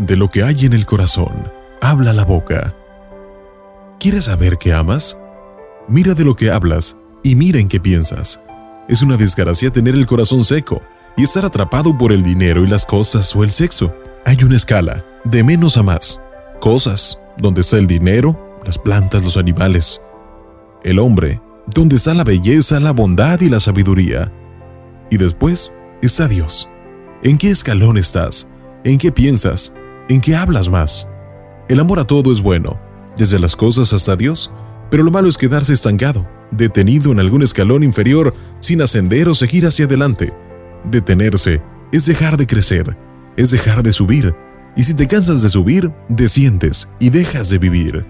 De lo que hay en el corazón, habla la boca. ¿Quieres saber qué amas? Mira de lo que hablas y mira en qué piensas. Es una desgracia tener el corazón seco y estar atrapado por el dinero y las cosas o el sexo. Hay una escala, de menos a más. Cosas, donde está el dinero, las plantas, los animales. El hombre, donde está la belleza, la bondad y la sabiduría. Y después está Dios. ¿En qué escalón estás? ¿En qué piensas? ¿En qué hablas más? El amor a todo es bueno, desde las cosas hasta Dios, pero lo malo es quedarse estancado, detenido en algún escalón inferior sin ascender o seguir hacia adelante. Detenerse es dejar de crecer, es dejar de subir, y si te cansas de subir, desciendes y dejas de vivir.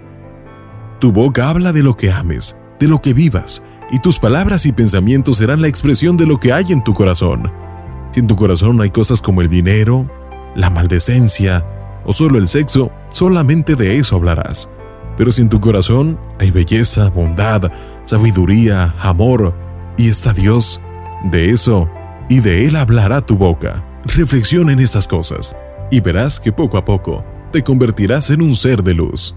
Tu boca habla de lo que ames, de lo que vivas, y tus palabras y pensamientos serán la expresión de lo que hay en tu corazón. Si en tu corazón hay cosas como el dinero, la maldecencia o solo el sexo, solamente de eso hablarás. Pero si en tu corazón hay belleza, bondad, sabiduría, amor y está Dios, de eso y de Él hablará tu boca. Reflexiona en estas cosas y verás que poco a poco te convertirás en un ser de luz.